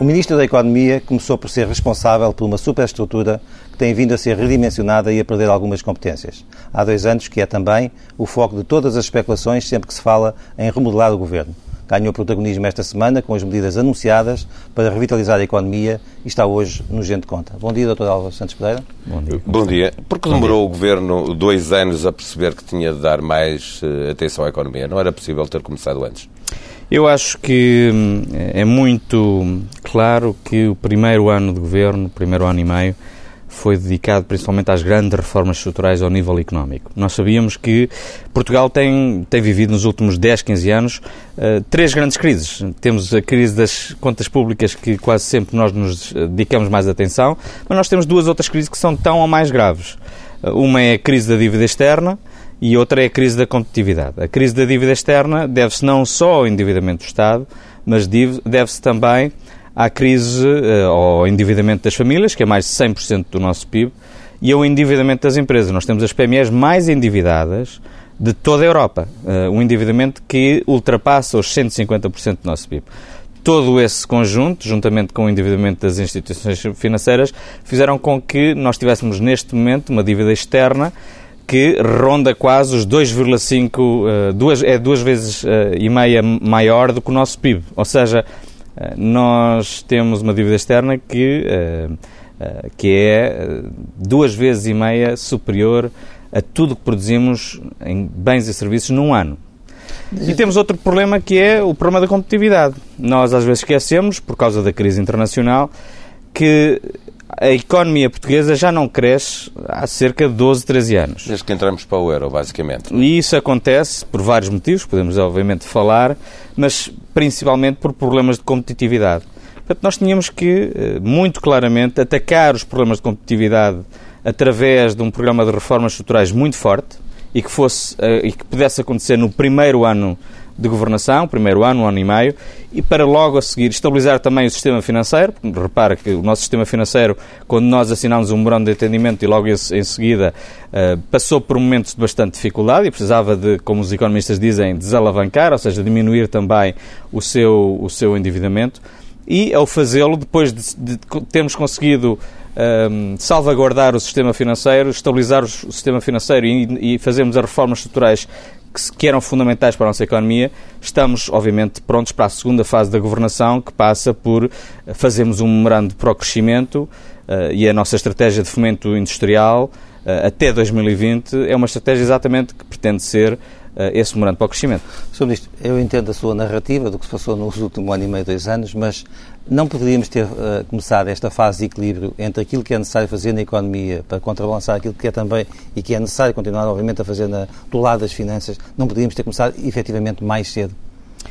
O Ministro da Economia começou por ser responsável por uma superestrutura que tem vindo a ser redimensionada e a perder algumas competências. Há dois anos que é também o foco de todas as especulações sempre que se fala em remodelar o Governo. Ganhou protagonismo esta semana com as medidas anunciadas para revitalizar a economia e está hoje no Gente Conta. Bom dia, Dr. Álvaro Santos Pereira. Bom dia. Bom dia. Porque demorou o Governo dois anos a perceber que tinha de dar mais uh, atenção à economia? Não era possível ter começado antes? Eu acho que hum, é muito claro que o primeiro ano de governo, o primeiro ano e meio, foi dedicado principalmente às grandes reformas estruturais ao nível económico. Nós sabíamos que Portugal tem, tem vivido nos últimos 10, 15 anos uh, três grandes crises. Temos a crise das contas públicas, que quase sempre nós nos dedicamos mais atenção, mas nós temos duas outras crises que são tão ou mais graves. Uh, uma é a crise da dívida externa, e outra é a crise da competitividade. A crise da dívida externa deve-se não só ao endividamento do Estado, mas deve-se também à crise uh, ao endividamento das famílias, que é mais de 100% do nosso PIB, e ao endividamento das empresas. Nós temos as PMEs mais endividadas de toda a Europa. Uh, um endividamento que ultrapassa os 150% do nosso PIB. Todo esse conjunto, juntamente com o endividamento das instituições financeiras, fizeram com que nós tivéssemos neste momento uma dívida externa que ronda quase os 2,5, uh, duas, é duas vezes uh, e meia maior do que o nosso PIB. Ou seja, uh, nós temos uma dívida externa que, que é duas vezes e meia superior a tudo que produzimos em bens e serviços num ano. E temos outro problema que é o problema da competitividade. Nós às vezes esquecemos, por causa da crise internacional, que a economia portuguesa já não cresce há cerca de 12, 13 anos. Desde que entramos para o euro, basicamente. E isso acontece por vários motivos, podemos obviamente falar, mas principalmente por problemas de competitividade. Portanto, nós tínhamos que, eh, muito claramente, atacar os problemas de competitividade através de um programa de reformas estruturais muito forte e que, fosse, eh, e que pudesse acontecer no primeiro ano de governação, primeiro ano, um ano e meio, e para logo a seguir estabilizar também o sistema financeiro. Repara que o nosso sistema financeiro, quando nós assinámos um memorando de entendimento e logo em, seguida uh, passou por momentos de bastante dificuldade e precisava de, como os economistas dizem, desalavancar, ou seja, diminuir também o seu, o seu endividamento. E ao fazê-lo, depois de, de termos conseguido um, ehm, salvaguardar o sistema financeiro, estabilizar o sistema financeiro e, e fazermos as reformas estruturais que, eram fundamentais para a nossa economia, estamos, obviamente, prontos para a segunda fase da governação, que passa por fazermos um memorando para o crescimento uh, e a nossa estratégia de fomento industrial uh, até 2020 é uma estratégia exatamente que pretende ser eh, esse memorando para o crescimento. Sr. Ministro, eu entendo a sua narrativa do que se passou nos últimos ano e meio, dois anos, mas não poderíamos ter uh, começado esta fase de equilíbrio entre aquilo que é necessário fazer na economia para contrabalançar aquilo que é também e que é necessário continuar, obviamente, a fazer na, do lado das finanças, não poderíamos ter começado efetivamente mais cedo?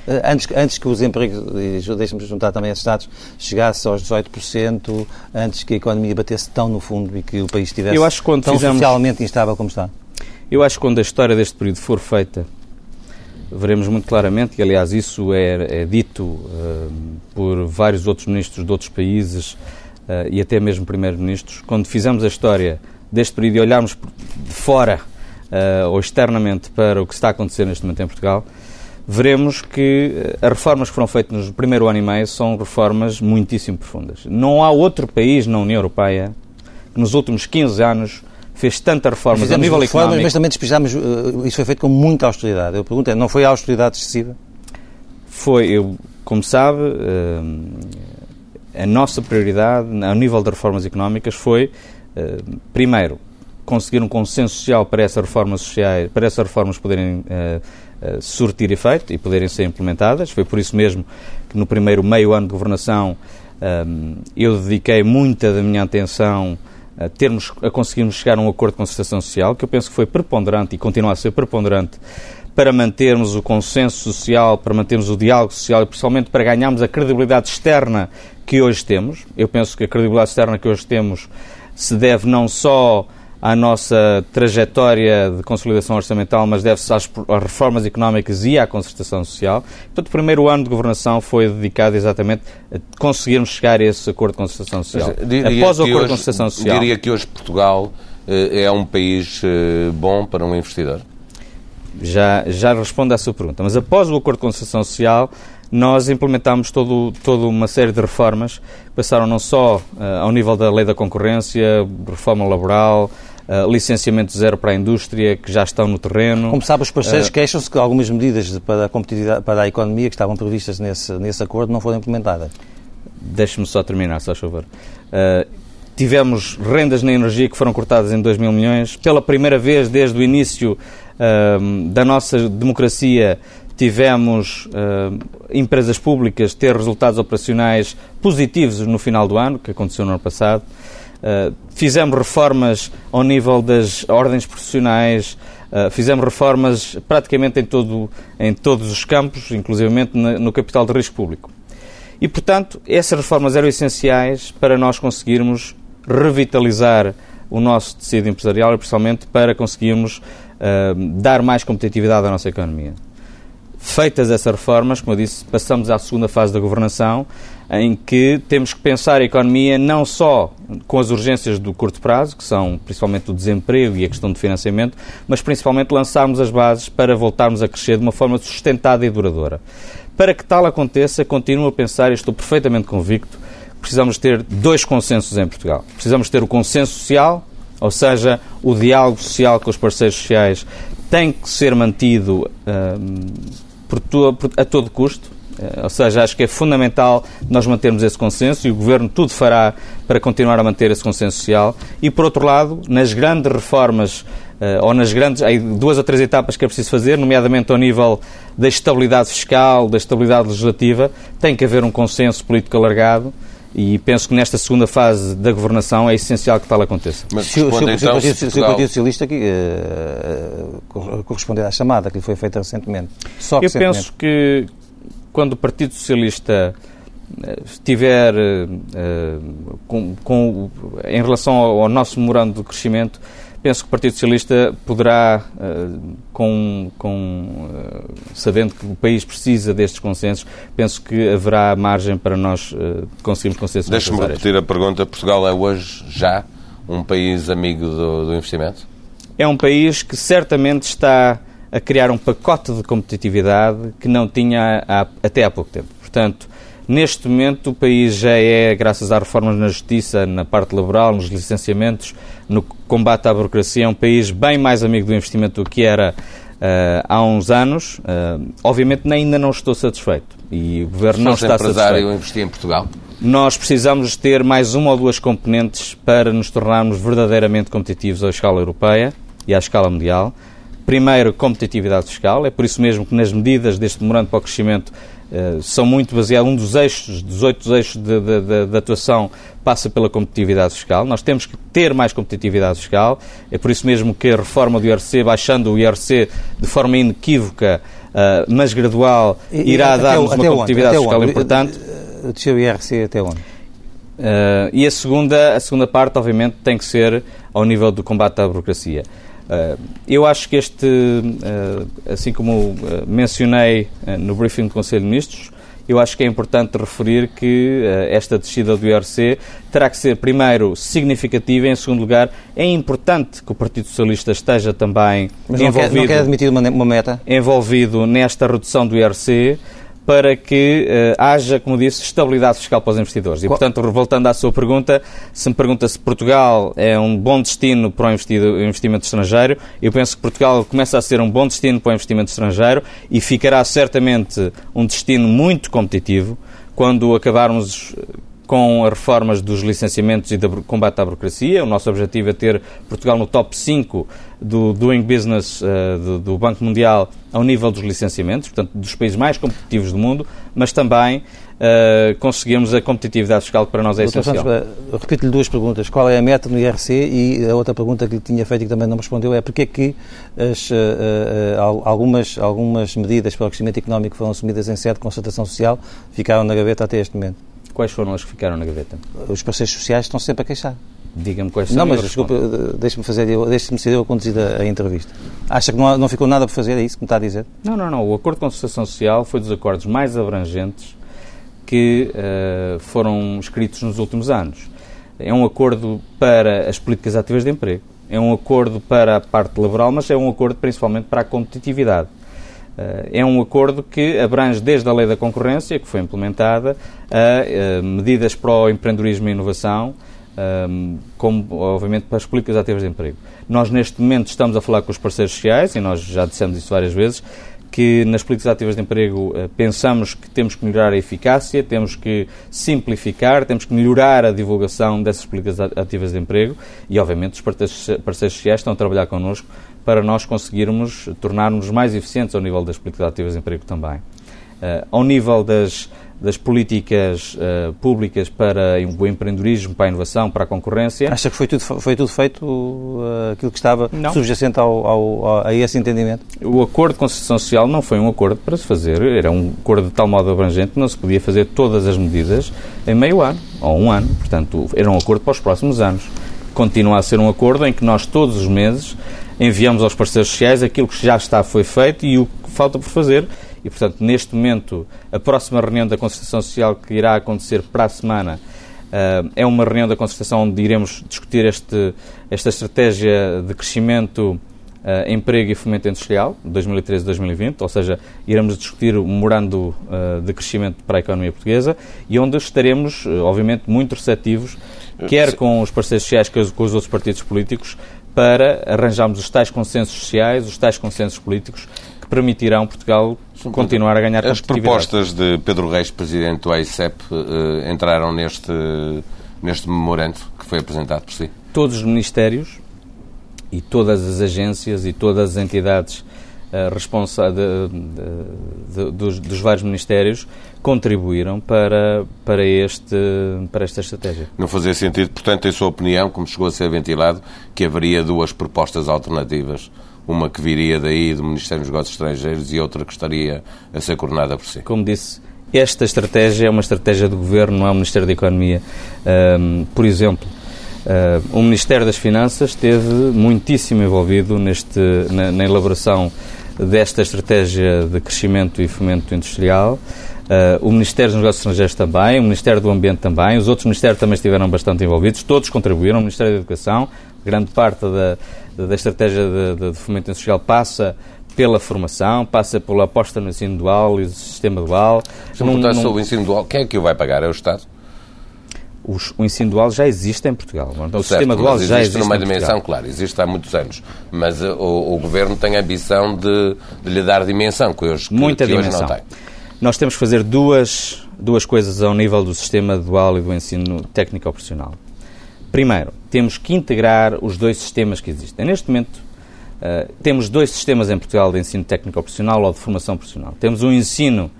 Uh, antes, antes que os empregos, e deixe-me juntar também esses dados, chegasse aos 18%, antes que a economia batesse tão no fundo e que o país estivesse tão fizemos... socialmente instável como está? Eu acho que quando a história deste período for feita, veremos muito claramente, e aliás isso é, é dito uh, por vários outros ministros de outros países uh, e até mesmo primeiros-ministros, quando fizermos a história deste período e olharmos de fora uh, ou externamente para o que está a acontecer neste momento em Portugal, veremos que as reformas que foram feitas no primeiro ano e meio são reformas muitíssimo profundas. Não há outro país na União Europeia que nos últimos 15 anos fez tantas reformas a nível reformas, económico... Mas também despejamos, uh, isso foi feito com muita austeridade. Eu pergunto, é, não foi a austeridade excessiva? Foi, eu, como sabe, uh, a nossa prioridade ao nível de reformas económicas foi, uh, primeiro, conseguir um consenso social para essas reformas sociais, para essas reformas poderem surtir efeito e poderem ser implementadas. Foi por isso mesmo que no primeiro meio ano de governação eu dediquei muita da minha atenção a, termos, a conseguirmos chegar a um acordo de concertação social, que eu penso que foi preponderante e continua a ser preponderante para mantermos o consenso social, para mantermos o diálogo social e principalmente para ganharmos a credibilidade externa que hoje temos. Eu penso que a credibilidade externa que hoje temos se deve não só à nossa trajetória de consolidação orçamental, mas deve-se às, às, reformas económicas e à concertação social. Portanto, o primeiro ano de governação foi dedicado exatamente a conseguirmos chegar a esse acordo de concertação social. Após o acordo hoje, de concertação social. Diria que hoje Portugal eh, é um país eh, bom para um investidor? já, já respondo à sua pergunta. Mas após o acordo de concessão social, nós implementámos todo, toda uma série de reformas que passaram não só uh, ao nível da lei da concorrência, reforma laboral, uh, licenciamento zero para a indústria, que já estão no terreno. Como sabe, os parceiros uh, queixam-se que algumas medidas para a competitividade, para a economia que estavam previstas nesse, nesse acordo não foram implementadas. Deixe-me só terminar, só favor. Uh, tivemos rendas na energia que foram cortadas em 2 mil milhões. Pela primeira vez desde o início da nossa democracia tivemos uh, empresas públicas ter resultados operacionais positivos no final do ano, que aconteceu no ano passado. Uh, fizemos reformas ao nível das ordens profissionais, uh, fizemos reformas praticamente em, todo, em todos os campos, inclusivamente no, no capital de risco público. E, portanto, essas reformas eram essenciais para nós conseguirmos revitalizar o nosso tecido empresarial e, principalmente, para conseguirmos dar mais competitividade à nossa economia. Feitas essas reformas, como eu disse, passamos à segunda fase da governação, em que temos que pensar a economia não só com as urgências do curto prazo, que são principalmente o desemprego e a questão de financiamento, mas principalmente lançarmos as bases para voltarmos a crescer de uma forma sustentada e duradoura. Para que tal aconteça, continuo a pensar e estou perfeitamente convicto precisamos ter dois consensos em Portugal. Precisamos ter o consenso social ou seja, o diálogo social com os parceiros sociais tem que ser mantido uh, por por, a todo custo. Uh, ou seja, acho que é fundamental nós mantermos esse consenso e o Governo tudo fará para continuar a manter esse consenso social. E, por outro lado, nas grandes reformas Uh, ou nas grandes, há duas ou três etapas que é preciso fazer, nomeadamente ao nível da estabilidade fiscal, da estabilidade legislativa, tem que haver um consenso político alargado e penso que nesta segunda fase da governação é essencial que tal aconteça. Mas se, então, se, o, se, se o Partido Socialista uh, corresponder à chamada que lhe foi feita recentemente. Só Eu penso que quando o Partido Socialista eh, estiver uh, com, com, em relação ao, ao nosso memorando de crescimento, penso que o Partido Socialista poderá, uh, com, com uh, sabendo que o país precisa destes consensos, penso que haverá margem para nós uh, conseguirmos consensos. Deixe-me repetir a pergunta. Portugal é hoje já um país amigo do, do investimento? É um país que certamente está a criar um pacote de competitividade que não tinha há, até há pouco tempo. Portanto, Neste momento, o país já é, graças às reformas na justiça, na parte laboral, nos licenciamentos, no combate à burocracia, é um país bem mais amigo do investimento do que era uh, há uns anos. Uh, obviamente, ainda não estou satisfeito e o Governo não está satisfeito. investir em Portugal? Nós precisamos ter mais uma ou duas componentes para nos tornarmos verdadeiramente competitivos à escala europeia e à escala mundial. Primeiro, competitividade fiscal. É por isso mesmo que nas medidas deste memorando para o crescimento são muito baseados, um dos eixos, dos oito eixos de, de, de, de, atuação passa pela competitividade fiscal. Nós temos que ter mais competitividade fiscal, é por isso mesmo que a reforma do IRC, baixando o IRC de forma inequívoca, uh, mas gradual, irá dar-nos uma competitividade onde? fiscal importante. Desceu o IRC até onde? Uh, e a segunda, a segunda parte, obviamente, tem que ser ao nível do combate à burocracia. Uh, eu acho que este, uh, assim como mencionei no briefing do Conselho de Ministros, eu acho que é importante referir que esta descida do IRC terá que ser, primeiro, significativa e, em segundo lugar, é importante que o Partido Socialista esteja também Mas não envolvido, quer, não quer admitir uma, uma meta? envolvido nesta redução do IRC para que uh, haja, como disse, estabilidade fiscal para os investidores. E, portanto, voltando à sua pergunta, se me pergunta se Portugal é um bom destino para o investimento estrangeiro, eu penso que Portugal começa a ser um bom destino para o investimento estrangeiro e ficará certamente um destino muito competitivo quando acabarmos com as reformas dos licenciamentos e do combate à burocracia. O nosso objetivo é ter Portugal no top 5 do Doing Business uh, do, do, Banco Mundial ao nível dos licenciamentos, portanto, dos países mais competitivos do mundo, mas também uh, conseguimos a competitividade fiscal que para nós é Doutor essencial. Santos, repito-lhe duas perguntas. Qual é a meta no IRC? E a outra pergunta que lhe tinha feito e que também não me respondeu é porque é que as, uh, algumas, algumas medidas para o crescimento económico foram assumidas em sede de concertação social ficaram na gaveta até este momento? Quais foram as que ficaram na gaveta? Os parceiros sociais estão sempre a queixar. Diga-me quais são. Não, mas desculpe, deixe-me fazer, deixe-me ser eu a conduzir a, a, entrevista. Acha que não, não ficou nada por fazer, é isso que me está a dizer? Não, não, não. O acordo de concertação social foi dos acordos mais abrangentes que uh, foram escritos nos últimos anos. É um acordo para as políticas ativas de emprego, é um acordo para a parte laboral, mas é um acordo principalmente para a competitividade. Eh, é um acordo que abrange desde a lei da concorrência, que foi implementada, a eh, medidas para o empreendedorismo e inovação, eh, como, obviamente, para as políticas ativas de emprego. Nós, neste momento, estamos a falar com os parceiros sociais, e nós já dissemos isso várias vezes, que nas políticas ativas de emprego pensamos que temos que melhorar a eficácia, temos que simplificar, temos que melhorar a divulgação dessas políticas ativas de emprego e, obviamente, os parceiros sociais estão a trabalhar connosco para nós conseguirmos tornar-nos mais eficientes ao nível das políticas ativas de emprego também. Uh, ao nível das, das políticas uh, públicas para o empreendedorismo, para a inovação, para a concorrência. Acha que foi tudo, foi tudo feito uh, aquilo que estava não. subjacente ao, ao, a esse entendimento? O acordo de concessão social não foi um acordo para se fazer, era um acordo de tal modo abrangente que não se podia fazer todas as medidas em meio ano ou um ano. Portanto, era um acordo para os próximos anos. Continua a ser um acordo em que nós todos os meses enviamos aos parceiros sociais aquilo que já está foi feito e o que falta por fazer. E, portanto, neste momento, a próxima reunião da Concertação Social que irá acontecer para a semana uh, é uma reunião da Concertação onde iremos discutir este, esta estratégia de crescimento, uh, emprego e fomento industrial, 2013-2020, ou seja, iremos discutir o memorando uh, de crescimento para a economia portuguesa e onde estaremos, obviamente, muito receptivos, quer com os parceiros sociais, quer com os outros partidos políticos, para arranjarmos os tais consensos sociais, os tais consensos políticos que permitirão Portugal continuar a ganhar As propostas de Pedro Reis, presidente do AICEP, eh, entraram neste, neste memorando que foi apresentado por si? Todos os ministérios e todas as agências e todas as entidades de, de, dos, dos, vários ministérios contribuíram para, para, este, para esta estratégia. Não fazia sentido, portanto, em sua opinião, como chegou a ser ventilado, que haveria duas propostas alternativas uma que viria daí do Ministério dos Negócios Estrangeiros e outra que estaria a ser coordenada por si. Como disse, esta estratégia é uma estratégia do Governo, não é o Ministério da Economia. Um, por exemplo, uh, o Ministério das Finanças esteve muitíssimo envolvido neste, na, na elaboração desta estratégia de crescimento e fomento industrial. Uh, o Ministério dos Negócios Estrangeiros também, o Ministério do Ambiente também, os outros ministérios também estiveram bastante envolvidos, todos contribuíram, o Ministério da Educação, grande parte da, da estratégia de, de, fomento industrial passa pela formação, passa pela aposta no ensino dual e no sistema dual. Se me perguntar sobre o ensino dual, quem é que o vai pagar? É o Estado? Os, o ensino dual já existe em Portugal. Então, o certo, sistema dual já existe numa dimensão, claro, existe há muitos anos. Mas uh, o, o, Governo tem a ambição de, de, lhe dar dimensão, que hoje, Muita que dimensão. hoje não tem. Nós temos que fazer duas, duas coisas ao nível do sistema dual e do ensino técnico profissional. Primeiro, temos que integrar os dois sistemas que existem. Neste momento, uh, temos dois sistemas em Portugal de ensino técnico profissional ou de formação profissional. Temos o um ensino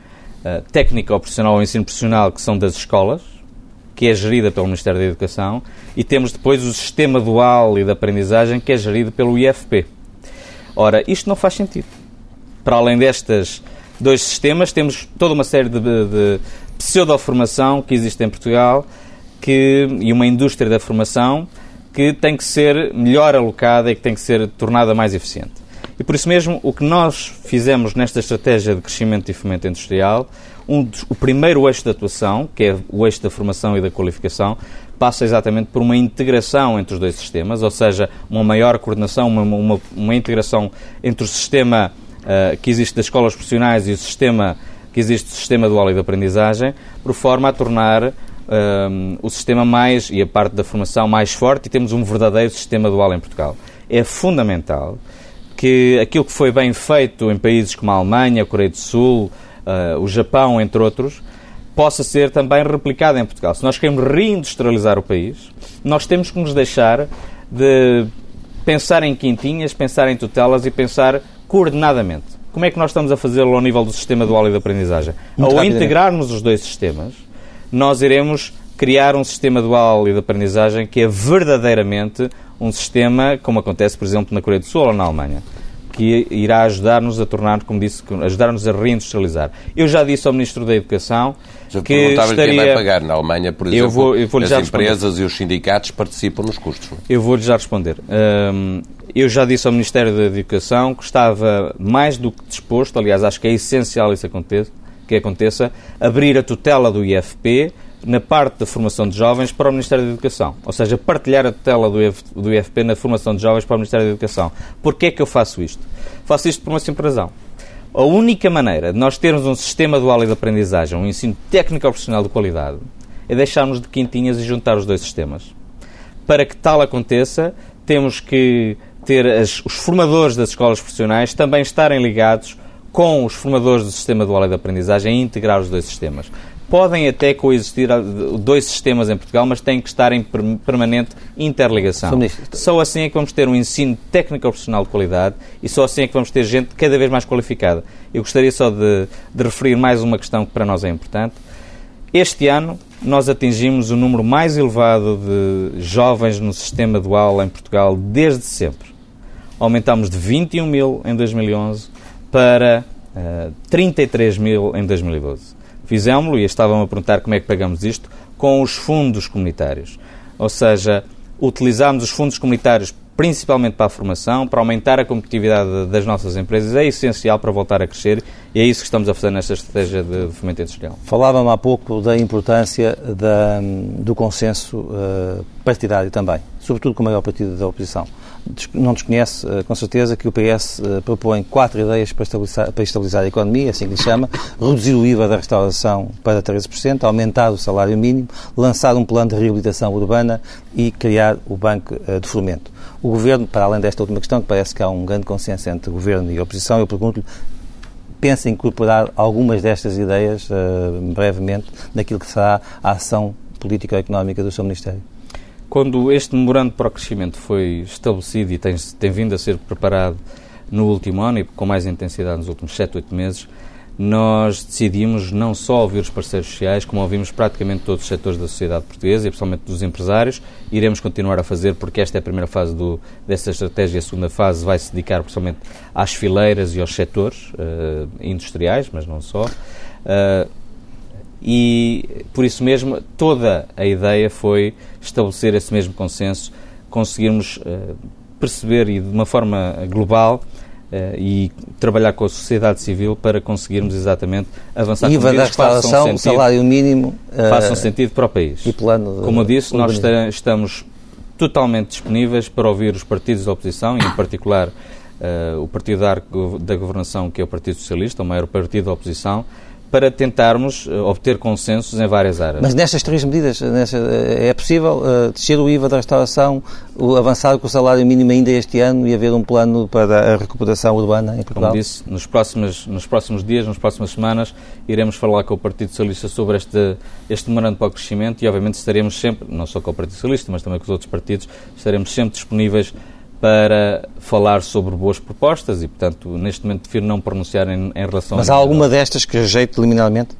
uh, técnico profissional ou ensino profissional, que são das escolas, que é gerida pelo Ministério da Educação, e temos depois o sistema dual e de aprendizagem, que é gerido pelo IFP. Ora, isto não faz sentido. Para além destes dois sistemas, temos toda uma série de, de pseudo-formação que existe em Portugal que, e uma indústria da formação que tem que ser melhor alocada e que tem que ser tornada mais eficiente. E por isso mesmo, o que nós fizemos nesta estratégia de crescimento e fomento industrial um dos, o primeiro eixo de atuação, que é o eixo da formação e da qualificação, passa exatamente por uma integração entre os dois sistemas, ou seja, uma maior coordenação, uma, uma, uma integração entre o sistema uh, que existe das escolas profissionais e o sistema que existe do sistema dual e de aprendizagem, por forma a tornar uh, o sistema mais e a parte da formação mais forte e temos um verdadeiro sistema dual em Portugal. É fundamental que aquilo que foi bem feito em países como a Alemanha, a Coreia do Sul, uh, o Japão, entre outros, possa ser também replicada em Portugal. Se nós queremos reindustrializar o país, nós temos que nos deixar de pensar em quintinhas, pensar em tutelas e pensar coordenadamente. Como é que nós estamos a fazê-lo ao nível do sistema dual e de aprendizagem? Muito ao integrarmos os dois sistemas, nós iremos criar um sistema dual e de aprendizagem que é verdadeiramente um sistema como acontece, por exemplo, na Coreia do Sul ou na Alemanha que irá ajudar-nos a tornar, como disse, ajudar-nos a reindustrializar. Eu já disse ao Ministro da Educação já que estaria... quem vai pagar. Na Alemanha, por exemplo, eu vou, eu vou as empresas responder. e os sindicatos participam nos custos. É? Eu vou-lhe já responder. Um, eu já disse ao Ministério da Educação que estava mais do que disposto, aliás, acho que é essencial isso aconteça, que aconteça, abrir a tutela do IFP na parte da formação de jovens para o Ministério da Educação. Ou seja, partilhar a tutela do, do IFP na formação de jovens para o Ministério da Educação. Porquê é que eu faço isto? Faço isto por uma simples razão. A única maneira de nós termos um sistema dual de aprendizagem, um ensino técnico profissional de qualidade, é deixarmos de quintinhas e juntar os dois sistemas. Para que tal aconteça, temos que ter as, os formadores das escolas profissionais também estarem ligados com os formadores do sistema dual de aprendizagem e integrar os dois sistemas podem até coexistir dois sistemas em Portugal, mas têm que estar em permanente interligação. Só assim é que vamos ter um ensino técnico-profissional de qualidade e só assim é que vamos ter gente cada vez mais qualificada. Eu gostaria só de, de referir mais uma questão que para nós é importante. Este ano nós atingimos o número mais elevado de jovens no sistema dual em Portugal desde sempre. Aumentámos de 21 mil em 2011 para uh, eh, 33 mil em 2012. Fizemos-lo, e estavam a perguntar como é que pagamos isto, com os fundos comunitários. Ou seja, utilizarmos os fundos comunitários principalmente para a formação, para aumentar a competitividade das nossas empresas, é essencial para voltar a crescer e é isso que estamos a fazer nesta estratégia de fomento industrial. Falava-me há pouco da importância da, do consenso uh, partidário também, sobretudo com o maior partido da oposição não desconhece, eh, com certeza, que o PS eh, propõe quatro ideias para estabilizar, para estabilizar a economia, assim que lhe chama, reduzir o IVA da restauração para 13%, aumentar o salário mínimo, lançar um plano de reabilitação urbana e criar o Banco eh, de Fomento. O Governo, para além desta última questão, que parece que há um grande consenso entre Governo e oposição, eu pergunto-lhe, pensa incorporar algumas destas ideias, brevemente, naquilo que será a ação político-económica do seu Ministério? Quando este memorando para o crescimento foi estabelecido e tem, tem vindo a ser preparado no último ano e com mais intensidade nos últimos 7, 8 meses, nós decidimos não só ouvir os parceiros sociais, como ouvimos praticamente todos os setores da sociedade portuguesa e principalmente dos empresários. Iremos continuar a fazer porque esta é a primeira fase do, dessa estratégia. A segunda fase vai se dedicar principalmente às fileiras e aos setores uh, industriais, mas não só. Uh, e por isso mesmo toda a ideia foi estabelecer esse mesmo consenso, conseguirmos uh, perceber e de uma forma global uh, e trabalhar com a sociedade civil para conseguirmos exatamente avançar IVA da restauração, sentido, salário mínimo uh, façam sentido para o país. E plano Como eu disse, nós estamos totalmente disponíveis para ouvir os partidos da oposição e em particular o partido da, da governação que é o Partido Socialista, o maior partido da oposição para tentarmos uh, obter consensos em várias áreas. Mas nestas três medidas, nessa, eh, é possível uh, descer o IVA da restauração, o avançar com o salário mínimo ainda este ano e haver um plano para a recuperação urbana em Portugal? Como disse, nos próximos, nos próximos dias, nas próximas semanas, iremos falar com o Partido Socialista sobre este, este memorando para o crescimento e, obviamente, estaremos sempre, não só com o Partido Socialista, mas também com os outros partidos, estaremos sempre disponíveis para falar sobre boas propostas e, portanto, neste momento prefiro não pronunciar em, em relação Mas há alguma destas que rejeite liminarmente?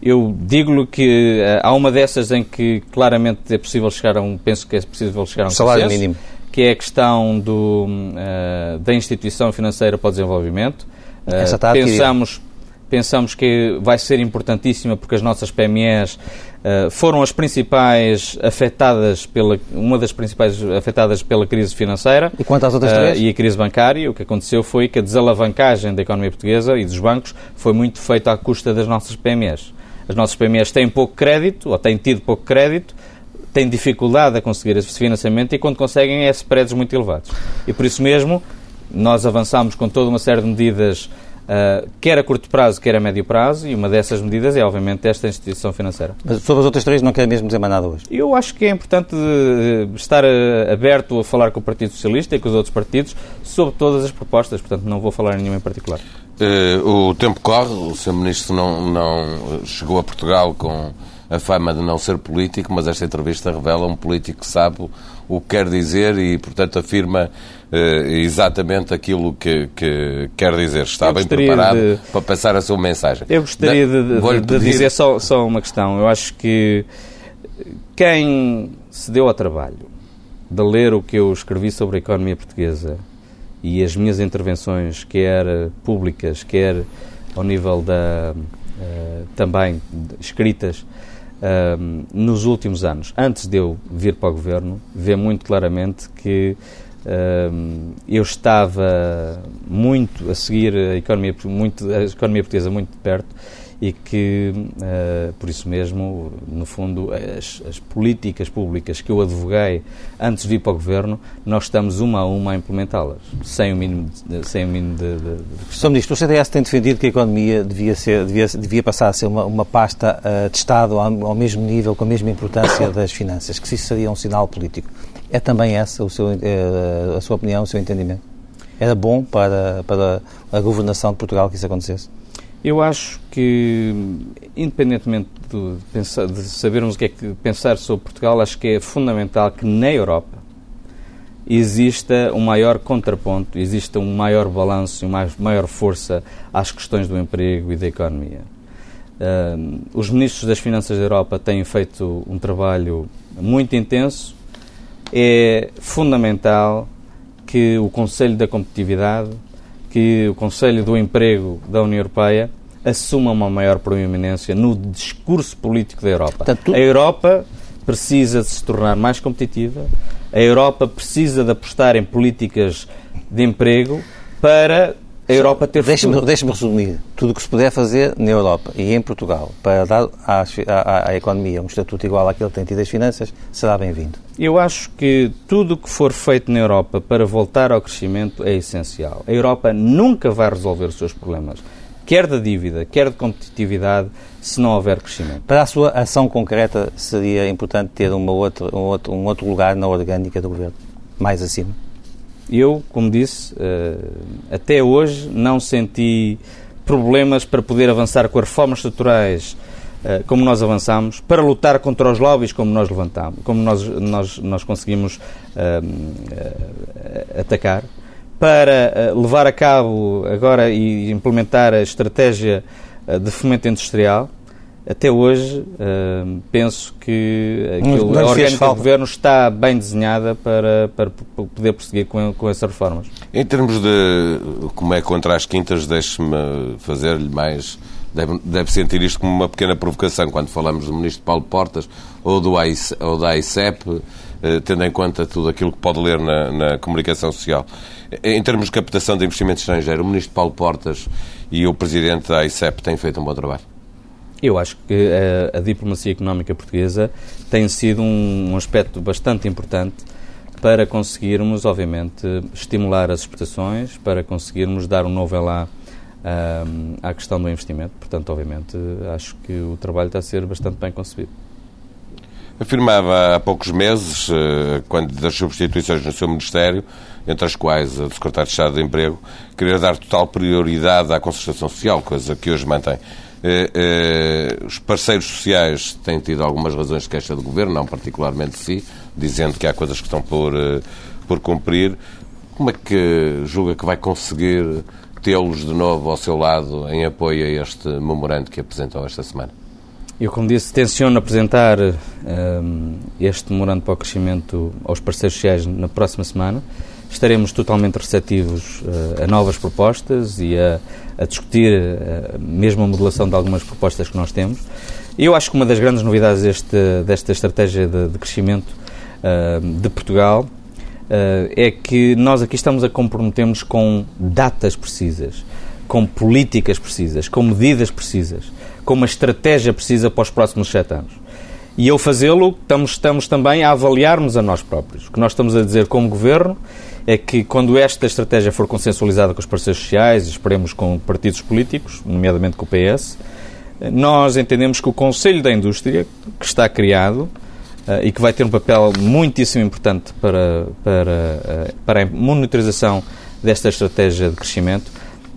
Eu digo-lhe que uh, há uma dessas em que claramente é possível chegar a um, penso que é possível chegar a um salário consenso, mínimo, que é a questão do, uh, da instituição financeira para o desenvolvimento. Uh, Essa está pensamos, pensamos que vai ser importantíssima porque as nossas PMEs uh, foram as principais afetadas pela uma das principais afetadas pela crise financeira. E quanto às outras uh, três? e a crise bancária. O que aconteceu foi que a desalavancagem da economia portuguesa e dos bancos foi muito feita à custa das nossas PMEs as nossas PMEs têm pouco crédito ou têm tido pouco crédito têm dificuldade a conseguir esse financiamento e quando conseguem é spreads muito elevados. E por isso mesmo nós avançamos com toda uma série de medidas uh, quer a curto prazo, quer a médio prazo, e uma dessas medidas é, obviamente, esta instituição financeira. Mas sobre as outras três não quer mesmo dizer mais nada hoje? Eu acho que é importante estar aberto a falar com o Partido Socialista e com os outros partidos sobre todas as propostas, portanto não vou falar em nenhuma em particular. Uh, o tempo corre, o Sr. Ministro não, não chegou a Portugal com a fama de não ser político, mas esta entrevista revela um político que sabe o que quer dizer e, portanto, afirma uh, exatamente aquilo que, que, quer dizer. Está bem preparado de... para passar a sua mensagem. Eu gostaria de, de, de pedir... dizer só, só uma questão. Eu acho que quem se deu ao trabalho de ler o que eu escrevi sobre a economia portuguesa e as minhas intervenções, quer públicas, quer ao nível da uh, também escritas uh, nos últimos anos, antes de eu vir para o governo, vê muito claramente que uh, eu estava muito a seguir a economia, muito, a economia portuguesa muito de perto e que, uh, por isso mesmo, no fundo, as, as, políticas públicas que eu advoguei antes de vir para o Governo, nós estamos uma a uma a implementá-las, sem o mínimo de, sem o mínimo de, de, de Sr. Ministro, o CDS tem defendido que a economia devia, ser, devia, devia passar a ser uma, uma pasta uh, de Estado ao, ao, mesmo nível, com a mesma importância das finanças, que isso seria um sinal político. É também essa o seu, uh, a sua opinião, o seu entendimento? Era bom para, para a governação de Portugal que isso acontecesse? Eu acho que, independentemente de, pensar, de sabermos o que é que pensar sobre Portugal, acho que é fundamental que na Europa exista um maior contraponto, exista um maior balanço e uma maior força às questões do emprego e da economia. Os ministros das Finanças da Europa têm feito um trabalho muito intenso. É fundamental que o Conselho da Competitividade que o Conselho do Emprego da União Europeia assuma uma maior proeminência no discurso político da Europa. Portanto, a Europa precisa de se tornar mais competitiva, a Europa precisa de apostar em políticas de emprego para a Europa ter Deixa-me deixa resumir. Tudo o que se puder fazer na Europa e em Portugal para dar à, à, à economia um estatuto igual àquele que tem tido as finanças será bem-vindo. Eu acho que tudo o que for feito na Europa para voltar ao crescimento é essencial. A Europa nunca vai resolver os seus problemas, quer da dívida, quer de competitividade, se não houver crescimento. Para a sua ação concreta seria importante ter uma outra, um, outro, um outro lugar na orgânica do governo, mais acima? Eu, como disse, uh, até hoje não senti problemas para poder avançar com as reformas estruturais uh, como nós avançamos, para lutar contra os lobbies como nós levantamos, como nós, nós, nós conseguimos uh, atacar, para levar a cabo agora e implementar a estratégia de fomento industrial, até hoje uh, penso que aquilo, a orgânica do Governo está bem desenhada para, para poder prosseguir com, com essas reformas. Em termos de como é contra as quintas, deixe-me fazer-lhe mais... Deve, deve, sentir isto como uma pequena provocação quando falamos do Ministro Paulo Portas ou, do AIC, ou da AICEP, eh, tendo em conta tudo aquilo que pode ler na, na comunicação social. Em termos de captação de investimento estrangeiro, o Ministro Paulo Portas e o Presidente da AICEP têm feito um bom trabalho. Eu acho que a, a, diplomacia económica portuguesa tem sido um, um, aspecto bastante importante para conseguirmos, obviamente, estimular as exportações, para conseguirmos dar um novo elá um, à questão do investimento. Portanto, obviamente, acho que o trabalho está a ser bastante bem concebido. Afirmava há poucos meses, eh, quando das substituições no seu Ministério, entre as quais a do Secretário de Estado de Emprego, queria dar total prioridade à concertação social, coisa que hoje mantém. Eh, eh, os parceiros sociais têm tido algumas razões de queixa do Governo, não particularmente de si, dizendo que há coisas que estão por, eh, por cumprir. Como é que julga que vai conseguir tê-los de novo ao seu lado em apoio a este memorando que apresentou esta semana? Eu, como disse, tenciono apresentar um, este memorando para o crescimento aos parceiros sociais na próxima semana estaremos totalmente receptivos uh, a novas propostas e a, a discutir uh, mesmo a modulação de algumas propostas que nós temos. Eu acho que uma das grandes novidades deste, desta estratégia de, de crescimento uh, de Portugal é que nós aqui estamos a comprometermos com datas precisas, com políticas precisas, com medidas precisas, com uma estratégia precisa para os próximos sete anos. E ao fazê-lo, estamos, estamos também a avaliarmos a nós próprios. O que nós estamos a dizer como Governo é que quando esta estratégia for consensualizada com os parceiros sociais, e esperemos com partidos políticos, nomeadamente com o PS, nós entendemos que o Conselho da Indústria, que está criado, Uh, e que vai ter um papel muitíssimo importante para, para, uh, para a monitorização desta estratégia de crescimento,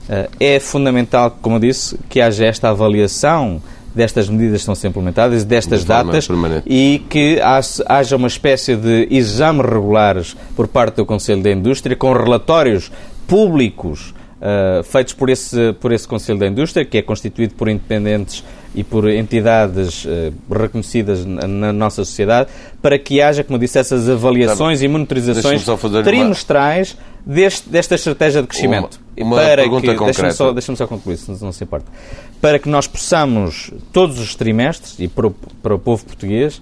uh, é fundamental, como eu disse, que haja esta avaliação destas medidas que estão a ser implementadas, destas de datas, permanente. e que haja uma espécie de exames regulares por parte do Conselho da Indústria, com relatórios públicos uh, feitos por esse, por esse Conselho da Indústria, que é constituído por independentes e por entidades uh, reconhecidas na, na, nossa sociedade, para que haja, como disse, essas avaliações e monitorizações trimestrais uma... deste, desta estratégia de crescimento. Uma, uma para pergunta que, concreta. Deixa-me só, deixa só concluir, se não se importa. Para que nós possamos, todos os trimestres, e para o, para o povo português,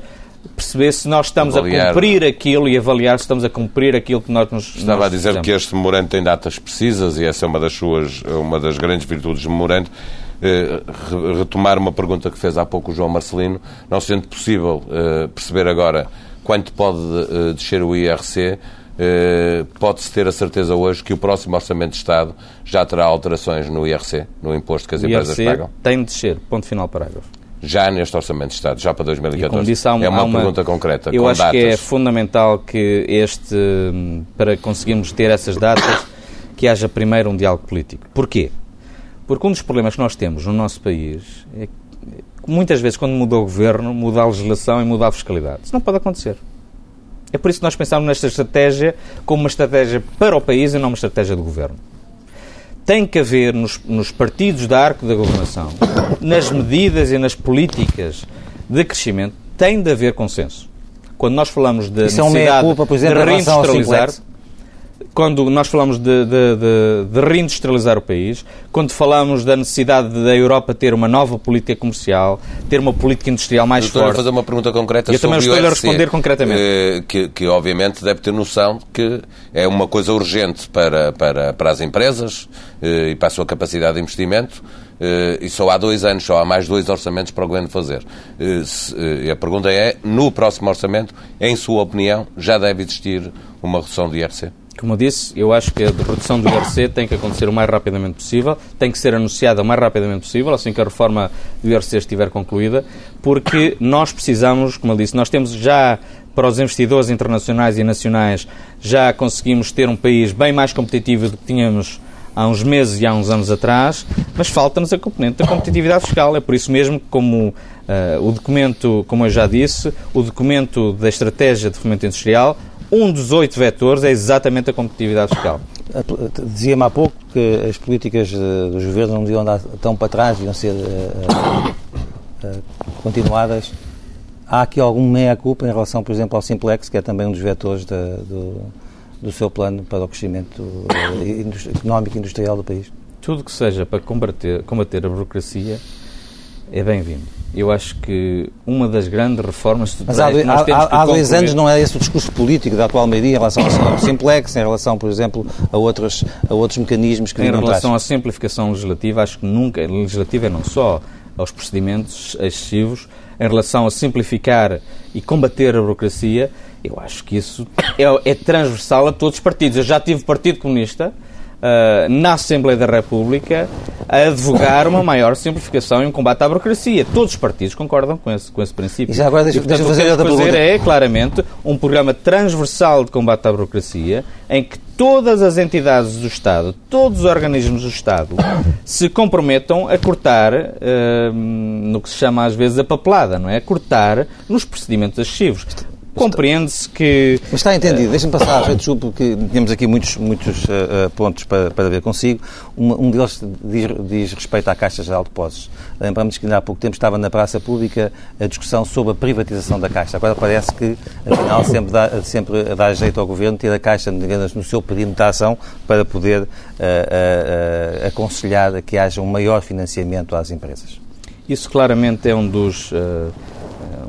perceber se nós estamos avaliar. a cumprir aquilo e avaliar se estamos a cumprir aquilo que nós nos Estava nós a dizer fizemos. que este memorando tem datas precisas e essa é uma das suas, uma das grandes virtudes do memorando. Eh, retomar uma pergunta que fez há pouco o João Marcelino, não sendo possível eh, perceber agora quanto pode eh, descer o IRC, pode-se ter a certeza hoje que o próximo Orçamento de Estado já terá alterações no IRC, no imposto que as empresas pagam? tem de descer, ponto final parágrafo já neste Orçamento de Estado, já para 2014? Disse, uma, é uma, uma, pergunta concreta, Eu acho datas. que é fundamental que este, para conseguirmos ter essas datas, que haja primeiro um diálogo político. Porquê? Porque um dos problemas que nós temos no nosso país é que muitas vezes quando muda o governo, muda a legislação e muda a fiscalidade. Isso não pode acontecer. É por isso que nós pensamos nesta estratégia como uma estratégia para o país e não uma estratégia do governo tem que haver nos, nos partidos da arco da governação, nas medidas e nas políticas de crescimento, tem de haver consenso. Quando nós falamos de Isso necessidade é culpa, por exemplo, de reindustrializar, quando nós falamos de, de, de, de, reindustrializar o país, quando falamos da necessidade da Europa ter uma nova política comercial, ter uma política industrial mais Doutor, forte. fazer uma pergunta concreta Eu também estou a responder concretamente. Eh, que, que, obviamente deve ter noção que é uma coisa urgente para, para, para as empresas eh, e para a sua capacidade de investimento. Uh, e só há dois anos, só há mais dois orçamentos para o Governo fazer. Uh, se, uh, a pergunta é, no próximo orçamento, em sua opinião, já deve existir uma redução do IRC? Como disse, eu acho que a redução do IRC tem que acontecer o mais rapidamente possível, tem que ser anunciada o mais rapidamente possível, assim que a reforma do IRC estiver concluída, porque nós precisamos, como eu disse, nós temos já para os investidores internacionais e nacionais, já conseguimos ter um país bem mais competitivo do que tínhamos há uns meses e há uns anos atrás, mas falta-nos a componente da competitividade fiscal. É por isso mesmo que, como uh, o documento, como eu já disse, o documento da estratégia de fomento industrial um dos oito vetores é exatamente a competitividade fiscal. Dizia-me há pouco que as políticas eh, dos governos não deviam andar tão para trás, deviam ser uh, uh, continuadas. Há aqui algum meia-culpa em relação, por exemplo, ao Simplex, que é também um dos vetores da, do, do seu plano para o crescimento económico e industrial do país? Tudo que seja para combater, combater a burocracia é bem-vindo eu acho que uma das grandes reformas Mas há, há, há dois anos não é esse o discurso político da atual maioria em relação ao Simplex, em relação, por exemplo, a outros, a outros mecanismos que Em relação à simplificação legislativa, acho que nunca, legislativa é não só aos procedimentos excessivos, em relação a simplificar e combater a burocracia, eu acho que isso é, é transversal a todos os partidos. Eu já tive Partido Comunista, uh, na Assembleia da República a advogar uma maior simplificação e um combate à burocracia. Todos os partidos concordam com esse, com esse princípio. E já agora deixa, e, portanto, deixa fazer o que fazer é, claramente, um programa transversal de combate à burocracia em que todas as entidades do Estado, todos os organismos do Estado, se comprometam a cortar uh, no que se chama às vezes a papelada, não é? A cortar nos procedimentos excessivos. Compreende-se que. Mas está entendido. Deixa-me passar, uh, desculpe, porque temos aqui muitos, muitos uh, pontos para, para ver consigo. Um, um deles diz, diz, respeito à Caixa Geral de Depósitos. Lembramos que há pouco tempo estava na praça pública a discussão sobre a privatização da Caixa. Agora parece que, afinal, sempre dá, sempre dá jeito ao Governo ter a Caixa no seu perímetro de ação para poder uh, aconselhar que haja um maior financiamento às empresas. Isso claramente é um dos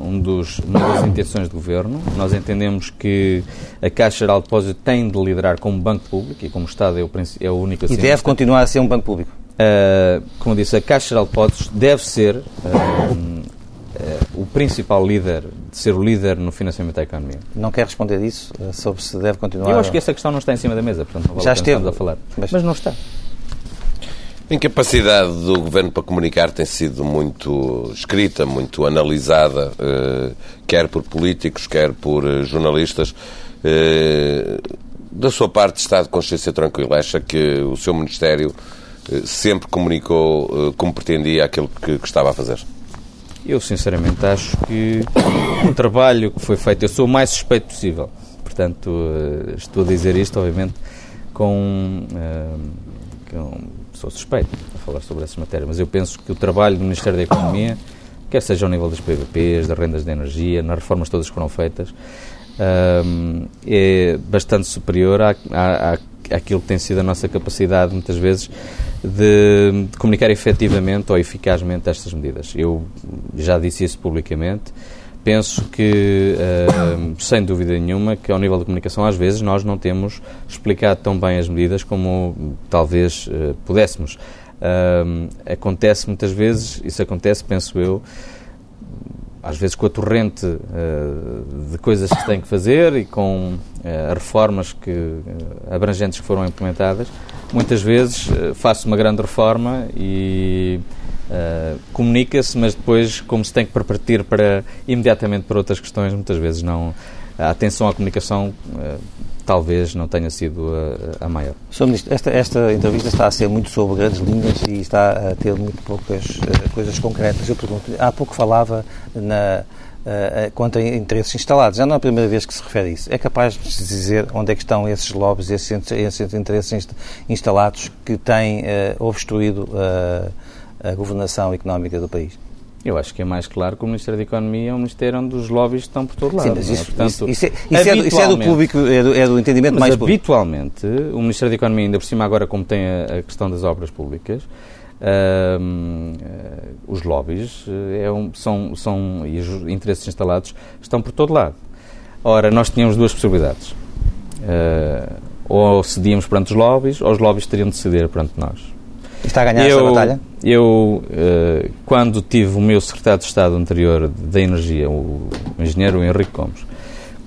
um dos, uma das intenções do Governo. Nós entendemos que a Caixa Geral de Depósito tem de liderar como banco público e como Estado é o, é o único E deve continuar a ser um banco público. Uh, como disse, a Caixa Geral de Depósitos deve ser uh, uh, o principal líder de ser o líder no financiamento da economia. Não quer responder isso sobre se deve continuar? Eu acho que essa questão não está em cima da mesa, portanto não vale Já esteve a falar. Mas... mas não está. A incapacidade do Governo para comunicar tem sido muito escrita, muito analisada, eh, quer por políticos, quer por eh, jornalistas. Eh, da sua parte, está de consciência tranquila? Acha que o seu Ministério sempre comunicou como pretendia aquilo que, estava a fazer? Eu, sinceramente, acho que o trabalho que foi feito, eu sou o mais suspeito possível. Portanto, estou a dizer isto, obviamente, com, com sou suspeito a falar sobre essas matérias, mas eu penso que o trabalho do Ministério da Economia, quer seja ao nível das PVPs, das rendas de energia, nas reformas todas que foram feitas, um, é bastante superior à, à, àquilo que tem sido a nossa capacidade, muitas vezes, de, de comunicar efetivamente ou eficazmente estas medidas. Eu já disse isso publicamente penso que, uh, sem dúvida nenhuma, que ao nível da comunicação, às vezes, nós não temos explicado tão bem as medidas como talvez uh, pudéssemos. Uh, acontece muitas vezes, isso acontece, penso eu, às vezes com a torrente de coisas que se tem que fazer e com reformas que, abrangentes que foram implementadas, muitas vezes faço uma grande reforma e Uh, comunica-se, mas depois, como se tem que partir para imediatamente para outras questões, muitas vezes não. A atenção à comunicação uh, talvez não tenha sido a, a maior. Sr. Ministro, esta, esta, entrevista está a ser muito sobre grandes linhas e está a ter muito poucas uh, coisas concretas. Eu pergunto, há pouco falava na, uh, quanto a interesses instalados. Já não é a primeira vez que se refere a isso. É capaz de dizer onde é que estão esses lobbies, esses, esses interesses instalados que têm obstruído a governação económica do país? Eu acho que é mais claro que o Ministério da Economia é um ministério onde os lobbies estão por todo lado. Sim, mas isso, é? Portanto, isso, isso, é, é, do, isso é do público, é do, é do entendimento mas mais público. habitualmente, o Ministério da Economia, ainda por cima agora como tem a, a questão das obras públicas, uh, os lobbies uh, é um, são, são, e os interesses instalados estão por todo lado. Ora, nós tínhamos duas possibilidades. Uh, ou cedíamos perante os lobbies, ou os lobbies teriam de ceder perante nós. Está a ganhar eu, essa batalha? Eu, uh, quando tive o meu secretário de Estado anterior da Energia, o engenheiro Henrique Gomes,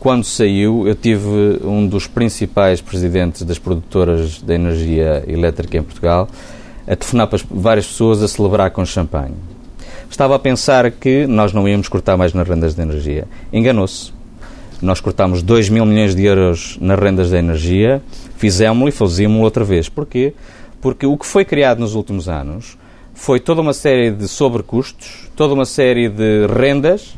quando saiu, eu tive um dos principais presidentes das produtoras da energia elétrica em Portugal a telefonar para várias pessoas a celebrar com champanhe. Estava a pensar que nós não íamos cortar mais nas rendas de energia. Enganou-se. Nós cortámos 2 mil milhões de euros nas rendas da energia, fizemos-lo e fazíamos outra vez. Porquê? Porque o que foi criado nos últimos anos foi toda uma série de sobrecustos, toda uma série de rendas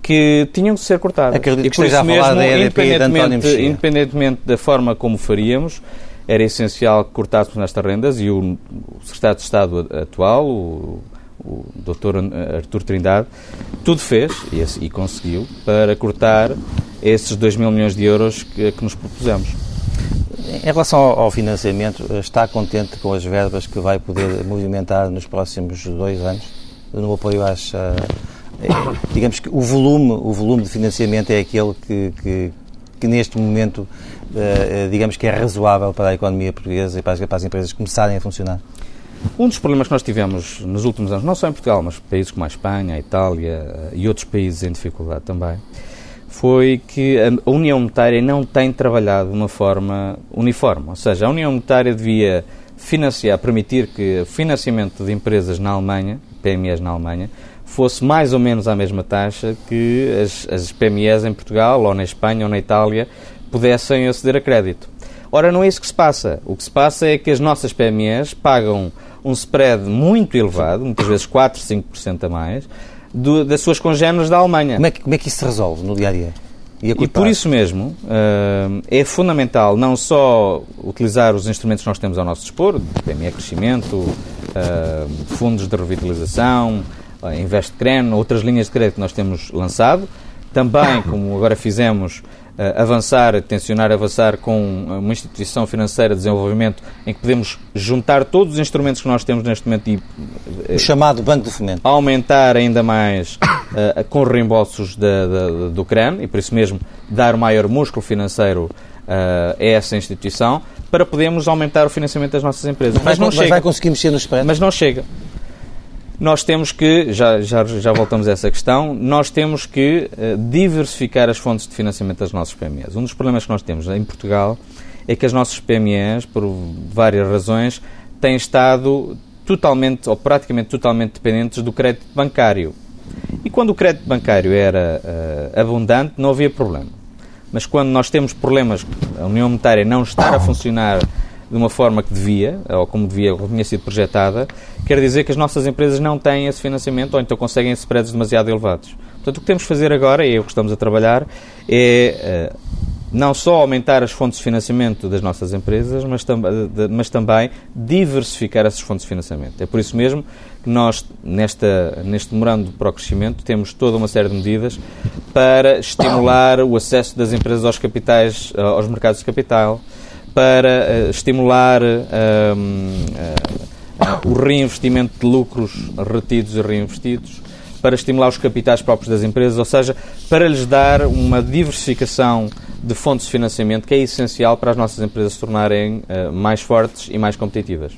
que tinham de ser cortadas. Acredito e por isso mesmo, independentemente, independentemente da forma como faríamos, era essencial que cortássemos nestas rendas e o, Secretário de Estado atual, o, o Dr. Artur Trindade, tudo fez e, e, conseguiu para cortar esses 2 mil milhões de euros que, que nos propusemos. Em relação ao financiamento, está contente com as verbas que vai poder movimentar nos próximos dois anos no apoio às. digamos que o volume, o volume de financiamento é aquele que, que, que neste momento, eh, digamos que é razoável para a economia portuguesa e para as, empresas começarem a funcionar? Um dos problemas que nós tivemos nos últimos anos, não só em Portugal, mas países como a Espanha, a Itália eh, e outros países em dificuldade também, foi que a União Monetária não tem trabalhado de uma forma uniforme. Ou seja, a União Monetária devia financiar, permitir que o financiamento de empresas na Alemanha, PMEs na Alemanha, fosse mais ou menos à mesma taxa que as, as PMEs em Portugal, ou na Espanha, ou na Itália, pudessem aceder a crédito. Ora, não é isso que se passa. O que se passa é que as nossas PMEs pagam um spread muito elevado, muitas vezes 4, 5% a mais, do, das suas congêneres da Alemanha. Como é, que, como é que isso se resolve no dia a dia? E, e por isso mesmo uh, é fundamental não só utilizar os instrumentos que nós temos ao nosso dispor, PME Crescimento, uh, fundos de revitalização, uh, InvestCren, outras linhas de crédito que nós temos lançado, também, como agora fizemos, avançar, tensionar avançar com uma instituição financeira de desenvolvimento em que podemos juntar todos os instrumentos que nós temos neste momento e o chamado Banco de Fomento aumentar ainda mais uh, com reembolsos da, da, do CRAN e por isso mesmo dar maior músculo financeiro uh, a essa instituição para podermos aumentar o financiamento das nossas empresas. Mas, mas não mas chega. vai conseguir mexer no spread? Mas não chega. Nós temos que, já, já, já voltamos a essa questão, nós temos que uh, diversificar as fontes de financiamento das nossas PMEs. Um dos problemas que nós temos em Portugal é que as nossas PMEs, por várias razões, têm estado totalmente ou praticamente totalmente dependentes do crédito bancário. E quando o crédito bancário era uh, abundante, não havia problema. Mas quando nós temos problemas, a União Monetária não estar a funcionar de uma forma que devia, ou como devia, ou tinha sido projetada, quer dizer que as nossas empresas não têm esse financiamento ou então conseguem spreads demasiado elevados. Portanto, o que temos que fazer agora, e é o que estamos a trabalhar, é uh, não só aumentar as fontes de financiamento das nossas empresas, mas, tam mas também diversificar essas fontes de financiamento. É por isso mesmo que nós, nesta, neste memorando para o crescimento, temos toda uma série de medidas para estimular o acesso das empresas aos capitais, aos mercados de capital, para uh, estimular uh, uh, o reinvestimento de lucros retidos e reinvestidos, para estimular os capitais próprios das empresas, ou seja, para lhes dar uma diversificação de fontes de financiamento que é essencial para as nossas empresas se tornarem mais fortes e mais competitivas.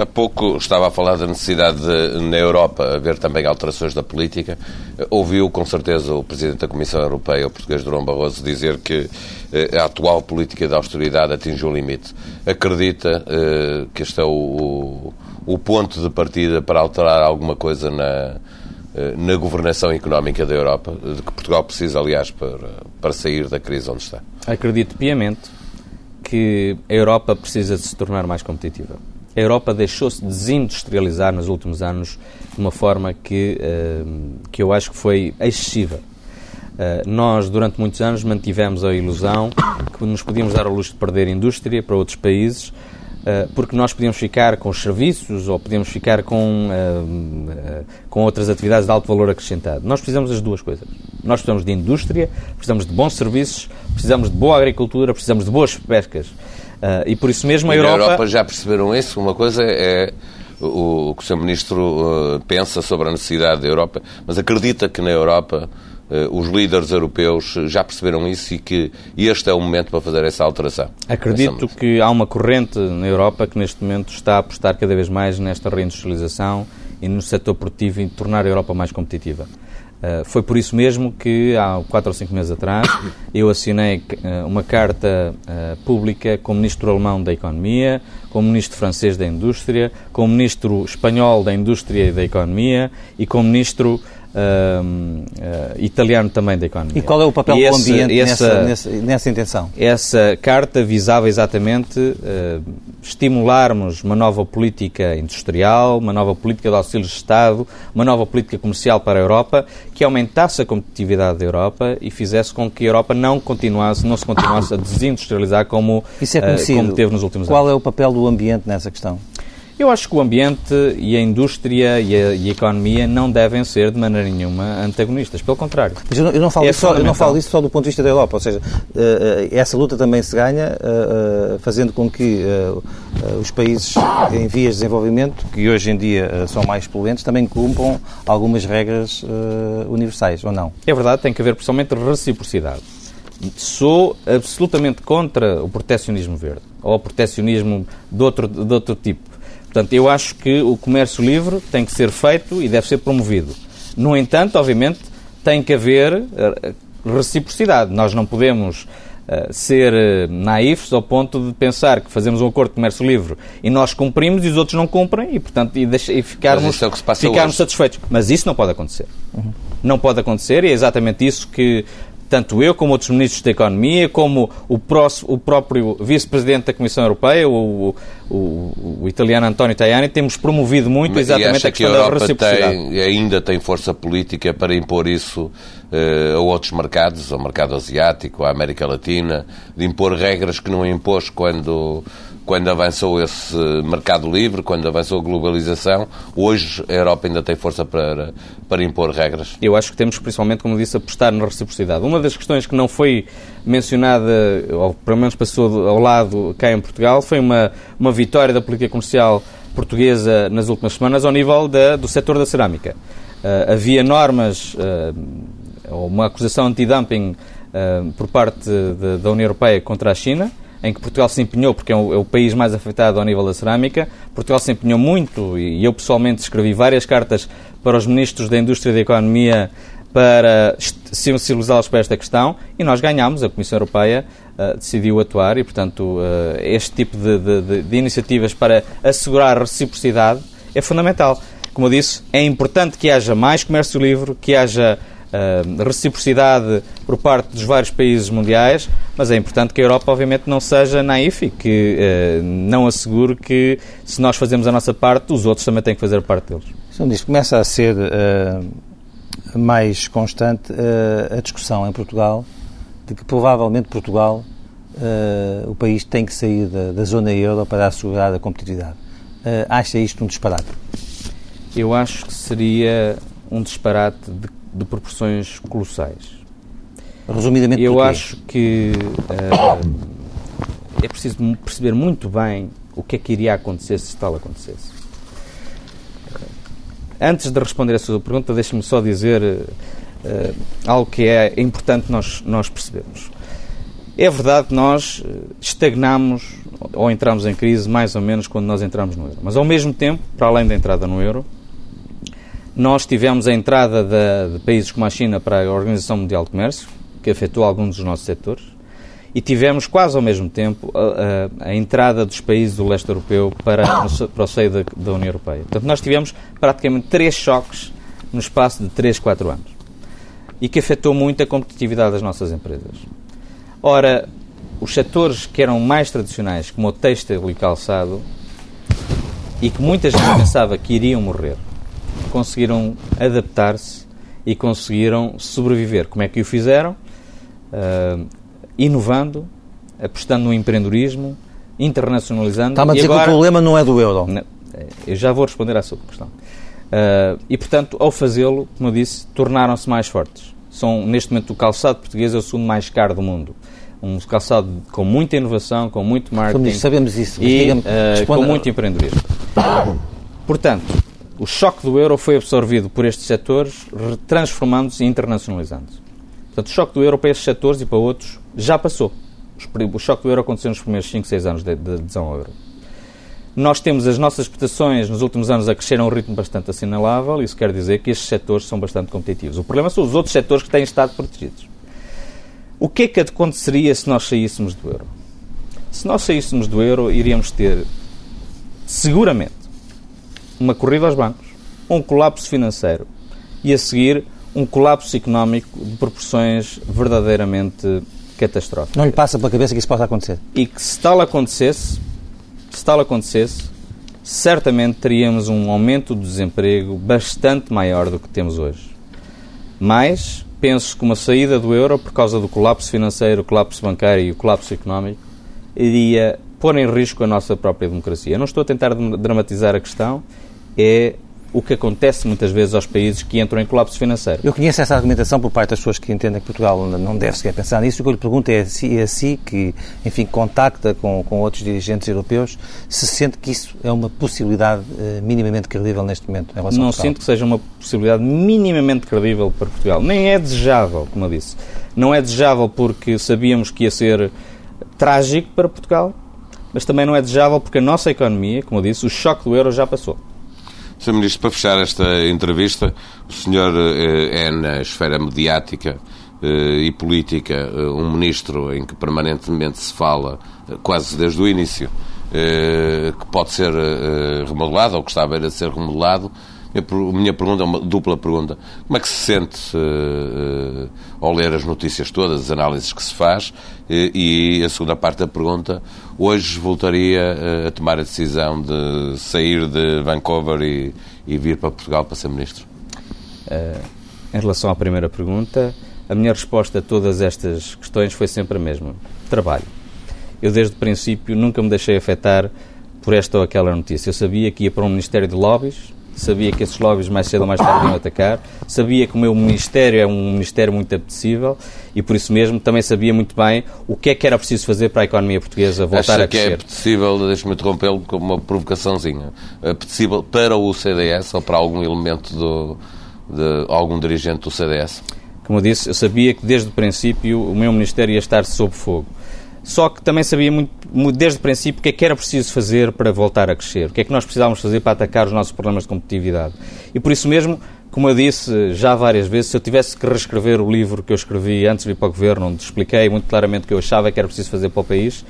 Há pouco estava a falar da necessidade de, na Europa, haver também alterações da política. Ouviu, com certeza, o Presidente da Comissão Europeia, o português Durão Barroso, dizer que eh, a atual política de austeridade atingiu o limite. Acredita eh, que este é o, o, ponto de partida para alterar alguma coisa na, eh, na governação económica da Europa, de que Portugal precisa, aliás, para, para sair da crise onde está? Acredito piamente que a Europa precisa de se tornar mais competitiva a Europa deixou-se desindustrializar nos últimos anos de uma forma que, uh, que eu acho que foi excessiva. Uh, nós, durante muitos anos, mantivemos a ilusão que nos podíamos dar ao luxo de perder indústria para outros países, uh, porque nós podíamos ficar com os serviços ou podíamos ficar com, com outras atividades de alto valor acrescentado. Nós precisamos das duas coisas. Nós precisamos de indústria, precisamos de bons serviços, precisamos de boa agricultura, precisamos de boas pescas. Uh, e por isso mesmo a Europa... Na Europa já perceberam isso? Uma coisa é o, que o Sr. Ministro uh, pensa sobre a necessidade da Europa, mas acredita que na Europa uh, os líderes europeus já perceberam isso e que este é o momento para fazer essa alteração? Acredito que há uma corrente na Europa que neste momento está a apostar cada vez mais nesta reindustrialização e no setor produtivo e tornar a Europa mais competitiva. Uh, foi por isso mesmo que, há quatro ou cinco meses atrás, eu assinei uh, uma carta uh, pública como Ministro Alemão da Economia, como Ministro Francês da Indústria, como Ministro Espanhol da Indústria e da Economia e como Ministro uh, italiano também da economia. E qual é o papel e do esse, ambiente essa, nessa, nessa, intenção? Essa carta visava exatamente uh, estimularmos uma nova política industrial, uma nova política de auxílios de Estado, uma nova política comercial para a Europa, que aumentasse a competitividade da Europa e fizesse com que a Europa não continuasse, não se continuasse a desindustrializar como, Isso é uh, como teve nos últimos Qual anos. Qual é o papel do ambiente nessa questão? Eu acho que o ambiente e a indústria e a, e a, economia não devem ser de maneira nenhuma antagonistas, pelo contrário. Mas eu não, eu não falo, é só, eu não falo isso só do ponto de vista da Europa, ou seja, uh, essa luta também se ganha uh, fazendo com que os países em vias de desenvolvimento, que hoje em dia são mais poluentes, também cumpram algumas regras universais, ou não? É verdade, tem que haver principalmente reciprocidade. Sou absolutamente contra o proteccionismo verde, ou o proteccionismo de outro, de outro tipo Portanto, eu acho que o comércio livre tem que ser feito e deve ser promovido. No entanto, obviamente, tem que haver eh, reciprocidade. Nós não podemos uh, ser uh, naifes ao ponto de pensar que fazemos um acordo de comércio livre e nós cumprimos e os outros não cumprem e, portanto, e, deixa, e ficarmos, é ficarmos satisfeitos. Mas isso não pode acontecer. Uhum. Não pode acontecer e é exatamente isso que tanto eu como outros ministros da Economia, como o, próximo, o próprio vice-presidente da Comissão Europeia, o, o, o, italiano António Tajani, temos promovido muito exatamente a questão que a da reciprocidade. Tem, ainda tem força política para impor isso uh, a outros mercados, ao mercado asiático, à América Latina, de impor regras que não impôs quando quando avançou esse mercado livre, quando avançou a globalização, hoje a Europa ainda tem força para, para impor regras? Eu acho que temos, principalmente, como disse, apostar na reciprocidade. Uma das questões que não foi mencionada, ou pelo menos passou ao lado cá em Portugal, foi uma, uma vitória da política comercial portuguesa nas últimas semanas ao nível da, do setor da cerâmica. Uh, havia normas, uh, ou uma acusação anti-dumping uh, por parte de, da União Europeia contra a China, em que Portugal se empenhou, porque é o, é o, país mais afetado ao nível da cerâmica, Portugal se empenhou muito, e eu pessoalmente escrevi várias cartas para os ministros da Indústria e da Economia para sensibilizá-los para esta questão, e nós ganhámos, a Comissão Europeia uh, decidiu atuar, e portanto uh, este tipo de, de, de iniciativas para assegurar a reciprocidade é fundamental. Como eu disse, é importante que haja mais comércio livre, que haja uh, reciprocidade por parte dos vários países mundiais, mas é importante que a Europa, obviamente, não seja naif e que uh, não assegure que, se nós fazemos a nossa parte, os outros também têm que fazer a parte deles. Então, diz, começa a ser uh, mais constante a discussão em Portugal de que provavelmente Portugal, o país, tem que sair da, da zona euro para assegurar a competitividade. acha isto um disparate? Eu acho que seria um disparate de de proporções colossais. Resumidamente, eu acho que uh, é preciso perceber muito bem o que é que iria acontecer se tal acontecesse. Antes de responder a sua pergunta, deixe-me só dizer uh, algo que é importante nós, nós percebermos. É verdade que nós eh, estagnamos ou entramos em crise mais ou menos quando nós entramos no euro. Mas, ao mesmo tempo, para além da entrada no euro, nós tivemos a entrada de, de países como a China para a Organização Mundial de Comércio, que afetou alguns dos nossos setores, e tivemos quase ao mesmo tempo a, a, a entrada dos países do leste europeu para, para o seio da, da, União Europeia. Portanto, nós tivemos praticamente três choques no espaço de 3, 4 anos e que afetou muito a competitividade das nossas empresas. Ora, os setores que eram mais tradicionais, como o têxtil e calçado, e que muita gente pensava que iriam morrer, conseguiram adaptar-se e conseguiram sobreviver. Como é que o fizeram? Uh, inovando, apostando no empreendedorismo, internacionalizando. Está-me a dizer agora, que o problema não é do euro. Não, eu já vou responder à sua questão. Uh, e, portanto, ao fazê-lo, como eu disse, tornaram-se mais fortes. São, neste momento, o calçado português é o segundo mais caro do mundo. Um calçado com muita inovação, com muito marketing. Sabemos isso. E uh, com muito empreendedorismo. Portanto, o choque do euro foi absorvido por estes setores, transformando-se e internacionalizando-se. Portanto, o choque do euro para estes setores e para outros já passou. O choque do euro aconteceu nos primeiros 5, 6 anos de, de adesão ao euro. Nós temos as nossas exportações nos últimos anos a crescer a um ritmo bastante assinalável, isso quer dizer que estes setores são bastante competitivos. O problema são os outros setores que têm estado protegidos. O que é que aconteceria se nós saíssemos do euro? Se nós saíssemos do euro, iríamos ter, seguramente, uma corrida aos bancos, um colapso financeiro e, a seguir, um colapso económico de proporções verdadeiramente catastróficas. Não lhe passa pela cabeça que isso possa acontecer? E que se tal acontecesse, se tal acontecesse, certamente teríamos um aumento do desemprego bastante maior do que temos hoje. Mas penso que uma saída do euro por causa do colapso financeiro, o colapso bancário e o colapso económico iria pôr em risco a nossa própria democracia. Eu não estou a tentar dramatizar a questão, é o que acontece muitas vezes aos países que entram em colapso financeiro. Eu conheço essa argumentação por parte das pessoas que entendem que Portugal não deve sequer pensar nisso. O que eu lhe pergunto é se é si que, enfim, contacta com, com outros dirigentes europeus, se sente que isso é uma possibilidade uh, minimamente credível neste momento em relação Não sinto que seja uma possibilidade minimamente credível para Portugal. Nem é desejável, como eu disse. Não é desejável porque sabíamos que ia ser trágico para Portugal, mas também não é desejável porque a nossa economia, como eu disse, o choque do euro já passou. Sr. Ministro, para fechar esta entrevista, o senhor eh, é, na esfera mediática eh, e política, eh, um ministro em que permanentemente se fala, quase desde o início, que pode ser remodelado ou que está ser remodelado. A minha pergunta é uma dupla pergunta. Como é que se sente uh, ao ler as notícias todas, as análises que se faz? E a segunda parte da pergunta, hoje voltaria a tomar a decisão de sair de Vancouver e, e vir para Portugal para ser ministro? em relação à primeira pergunta, a minha resposta a todas estas questões foi sempre a mesma: trabalho. Eu, desde o princípio, nunca me deixei afetar por esta ou aquela notícia. Eu sabia que ia para um Ministério de Lobbies, sabia que esses lobbies mais cedo ou mais tarde iam atacar, sabia que o meu ministério é um ministério muito apetecível e por isso mesmo também sabia muito bem o que é que era preciso fazer para a economia portuguesa voltar Acha a crescer. que é apetecível, deixe-me interrompê-lo com uma provocaçãozinha, apetecível para o CDS ou para algum elemento do, de algum dirigente do CDS? Como eu disse, eu sabia que desde o princípio o meu ministério ia estar sob fogo. Só que também sabia muito, desde o princípio o que é que era preciso fazer para voltar a crescer, o que é que nós precisávamos fazer para atacar os nossos problemas de competitividade. E por isso mesmo, como eu disse já várias vezes, se eu tivesse que reescrever o livro que eu escrevi antes de vir para o governo, onde expliquei muito claramente o que eu achava que era preciso fazer para o país,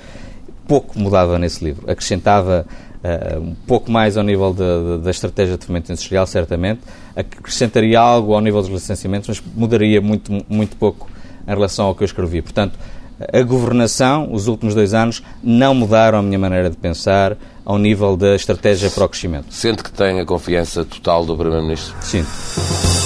pouco mudava nesse livro. Acrescentava uh, um pouco mais ao nível da estratégia de fomento industrial, certamente, acrescentaria algo ao nível dos licenciamentos, mas mudaria muito, muito pouco em relação ao que eu escrevi. Portanto, a governação, os últimos dois anos, não mudaram a minha maneira de pensar ao nível da estratégia para o crescimento. Sente que tem a confiança total do Primeiro-Ministro? Sinto.